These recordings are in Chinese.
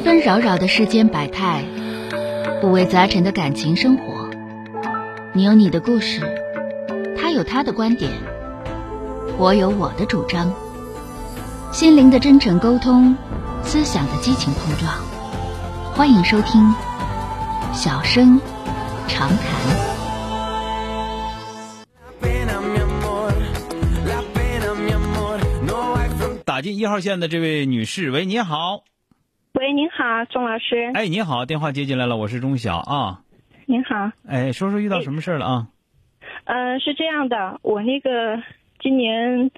纷纷扰扰的世间百态，五味杂陈的感情生活。你有你的故事，他有他的观点，我有我的主张。心灵的真诚沟通，思想的激情碰撞。欢迎收听《小声长谈》。打进一号线的这位女士，喂，你好。喂，您好，钟老师。哎，您好，电话接进来了，我是钟晓啊。您好。哎，说说遇到什么事儿了啊？嗯，是这样的，我那个今年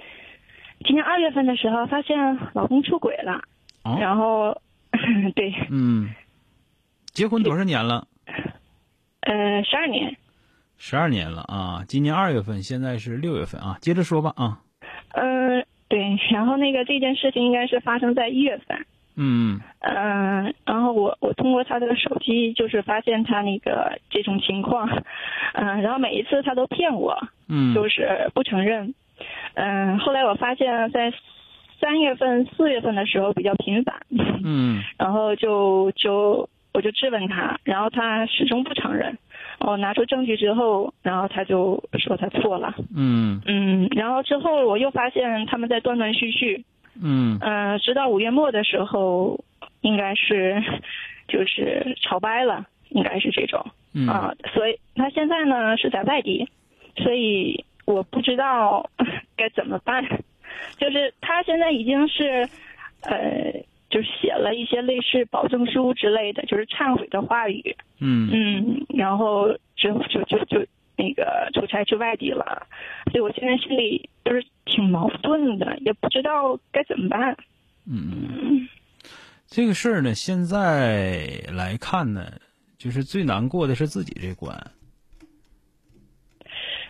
今年二月份的时候，发现老公出轨了，哦然后 对，嗯，结婚多少年了？呃，十二年。十二年了啊！今年二月份，现在是六月份啊。接着说吧啊。嗯，对，然后那个这件事情应该是发生在一月份。嗯。嗯，然后我我通过他的手机就是发现他那个这种情况，嗯，然后每一次他都骗我，嗯。就是不承认，嗯，后来我发现，在三月份、四月份的时候比较频繁，嗯。然后就就我就质问他，然后他始终不承认，我拿出证据之后，然后他就说他错了，嗯。嗯，然后之后我又发现他们在断断续续，嗯嗯、直到五月末的时候，应该是就是吵掰了，应该是这种。嗯啊，所以他现在呢是在外地，所以我不知道 该怎么办。就是他现在已经是，呃，就是写了一些类似保证书之类的，就是忏悔的话语。嗯嗯，然后之后就就就那个出差去外地了，所以我现在心里就是挺矛盾的，也不知道该怎么办。嗯，这个事儿呢，现在来看呢，就是最难过的是自己这关，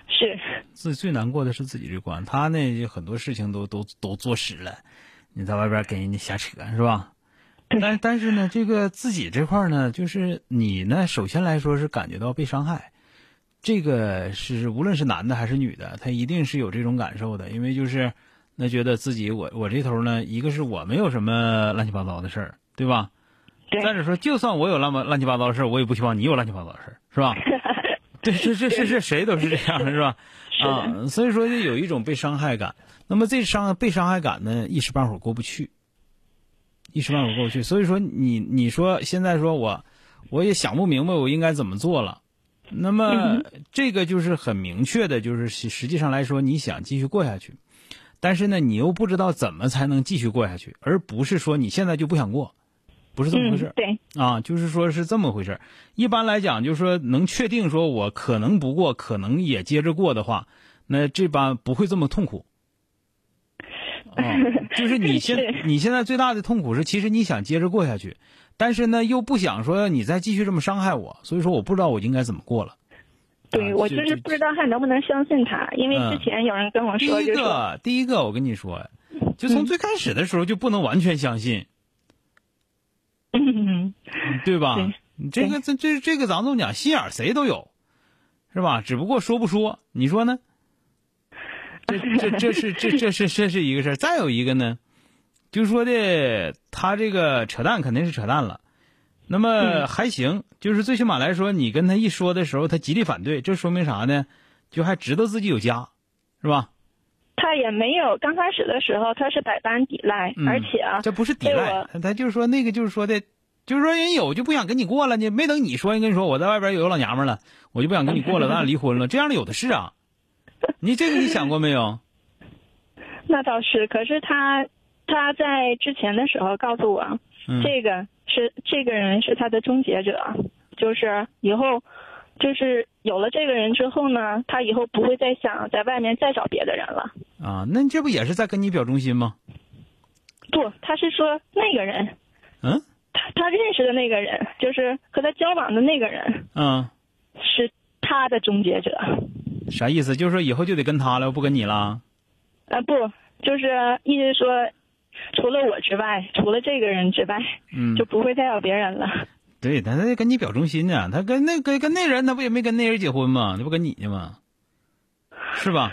是，最最难过的是自己这关。他呢，就很多事情都都都坐实了，你在外边跟人家瞎扯是吧？但但是呢，这个自己这块儿呢，就是你呢，首先来说是感觉到被伤害，这个是无论是男的还是女的，他一定是有这种感受的，因为就是那觉得自己我我这头呢，一个是我没有什么乱七八糟的事儿，对吧？对再者说，就算我有乱八乱七八糟的事儿，我也不希望你有乱七八糟的事儿，是吧？对，是是是是，谁都是这样的，是吧？啊，所以说就有一种被伤害感。那么这伤被伤害感呢，一时半会儿过不去，一时半会儿过不去。所以说你你说现在说我我也想不明白我应该怎么做了。那么这个就是很明确的，就是实实际上来说，你想继续过下去，但是呢，你又不知道怎么才能继续过下去，而不是说你现在就不想过，不是这么回事儿。嗯，对，啊，就是说是这么回事儿一般来讲，就是说能确定说我可能不过，可能也接着过的话，那这般不会这么痛苦。啊，就是你现是你现在最大的痛苦是，其实你想接着过下去，但是呢又不想说你再继续这么伤害我，所以说我不知道我应该怎么过了。对我就是不知道还能不能相信他，因为嗯之前有人跟我说第说，一个，第一个，我跟你说，就从嗯最开始的时候就不能完全相信，嗯，对吧对？你这个这这这个咱这么讲，心眼谁都有，是吧？只不过说不说，你说呢？这这这是这这是这是一个事儿。再有一个呢，就说的他这个扯淡肯定是扯淡了，那么嗯还行，就是最起码来说，你跟他一说的时候，他极力反对，这说明啥呢？就还知道自己有家，是吧？他也没有刚开始的时候他是百般抵赖，嗯而且啊，这不是抵赖，他他就是说那个就是说的，就是说人有就不想跟你过了呢，没等你说，人跟你说我在外边有老娘们了，我就不想跟你过了，咱俩 离婚了，这样的有的是啊。你这个你想过没有？那倒是，可是他他在之前的时候告诉我，嗯这个是这个人是他的终结者，就是以后就是有了这个人之后呢，他以后不会再想在外面再找别的人了。啊，那这不也是在跟你表忠心吗？不，他是说那个人，嗯他他认识的那个人，就是和他交往的那个人嗯，是他的终结者。啥意思？就是说以后就得跟他了，不跟你了？啊，不，就是意思说，除了我之外，除了这个人之外，嗯 就，不会再有别人了。对，他他跟你表忠心呢，他跟那跟跟那人，他不也没跟那人结婚吗？那不跟你呢吗？是吧？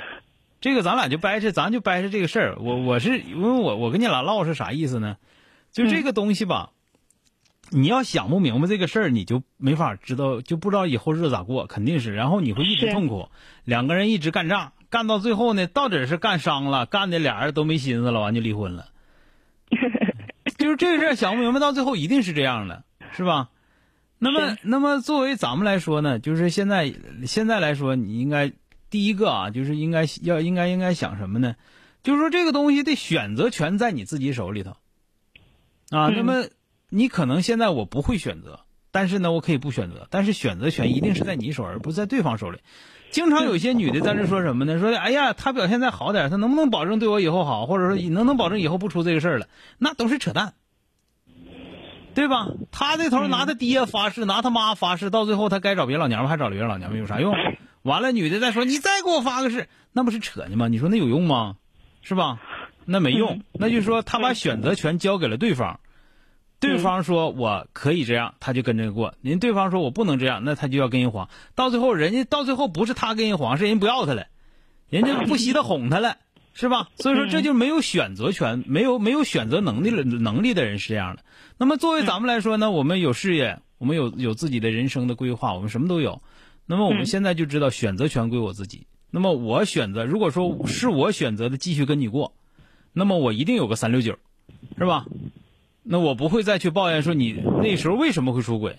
这个咱俩就掰扯，咱就掰扯这个事儿。我我是因为我我跟你俩唠是啥意思呢？就这个东西吧，你要想不明白这个事儿，你就没法知道，就不知道以后日子咋过，肯定是。然后你会一直痛苦，两个人一直干仗，干到最后呢，到底是干伤了，干的俩人都没心思了，完就离婚了。就是这个事儿想不明白，到最后一定是这样的，是吧？那么，那么作为咱们来说呢，就是现在现在来说，你应该第一个啊，就是应该要应该应该想什么呢？就是说这个东西的选择权在你自己手里头啊。嗯那么你可能现在我不会选择，但是呢，我可以不选择，但是选择权一定是在你手，而不是在对方手里。经常有些女的在这说什么呢？说哎呀，她表现再好点，她能不能保证对我以后好，或者说能不能保证以后不出这个事儿了？那都是扯淡。对吧？他这头拿他爹发誓，拿他妈发誓，到最后他该找别老娘们还找别老娘们有啥用？完了，女的再说你再给我发个誓，那不是扯呢吗？你说那有用吗？是吧？那没用，那就是说他把选择权交给了对方，对方说我可以这样，他就跟着过；您对方说我不能这样，那他就要跟人黄。到最后，人家到最后不是他跟人黄，是人不要他了，人家不惜的哄他了。是吧？所以说这就没有选择权，没有没有选择能力了能力的人是这样的。那么作为咱们来说呢，我们有事业，我们有有自己的人生的规划，我们什么都有。那么我们现在就知道选择权归我自己。那么我选择，如果说是我选择的继续跟你过，那么我一定有个三六九，是吧？那我不会再去抱怨说你那时候为什么会出轨，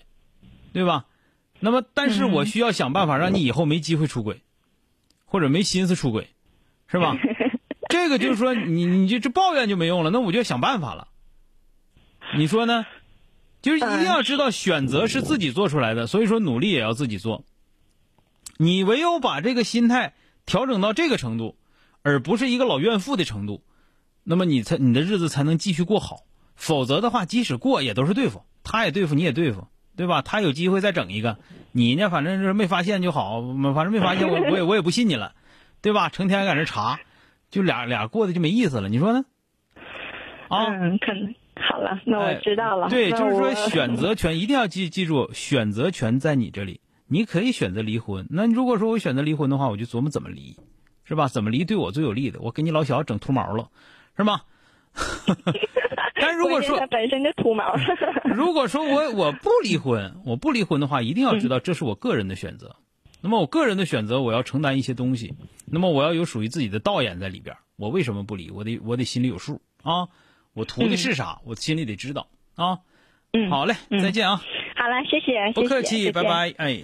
对吧？那么但是我需要想办法让你以后没机会出轨，或者没心思出轨，是吧？这个就是说，你你就这抱怨就没用了，那我就要想办法了。你说呢？就是一定要知道选择是自己做出来的，所以说努力也要自己做。你唯有把这个心态调整到这个程度，而不是一个老怨妇的程度，那么你才你的日子才能继续过好。否则的话，即使过也都是对付，他也对付，你也对付，对吧？他有机会再整一个，你呢，反正是没发现就好，反正没发现，我我也我也不信你了，对吧？成天搁这查。就俩俩过的就没意思了，你说呢？啊，嗯，可能好了，那我知道了。哎、对，就是说选择权一定要记记住，选择权在你这里，你可以选择离婚。那如果说我选择离婚的话，我就琢磨怎么离，是吧？怎么离对我最有利的？我给你老小整秃毛了，是吗？但如果说他本身就秃毛，如果说我我不离婚，我不离婚的话，一定要知道这是我个人的选择。那么我个人的选择，我要承担一些东西，那么我要有属于自己的道眼在里边。我为什么不离？我得我得心里有数啊！我图的是啥？我心里得知道啊！嗯，好嘞，嗯再见啊！好了，谢谢，不客气，谢谢拜。拜，哎。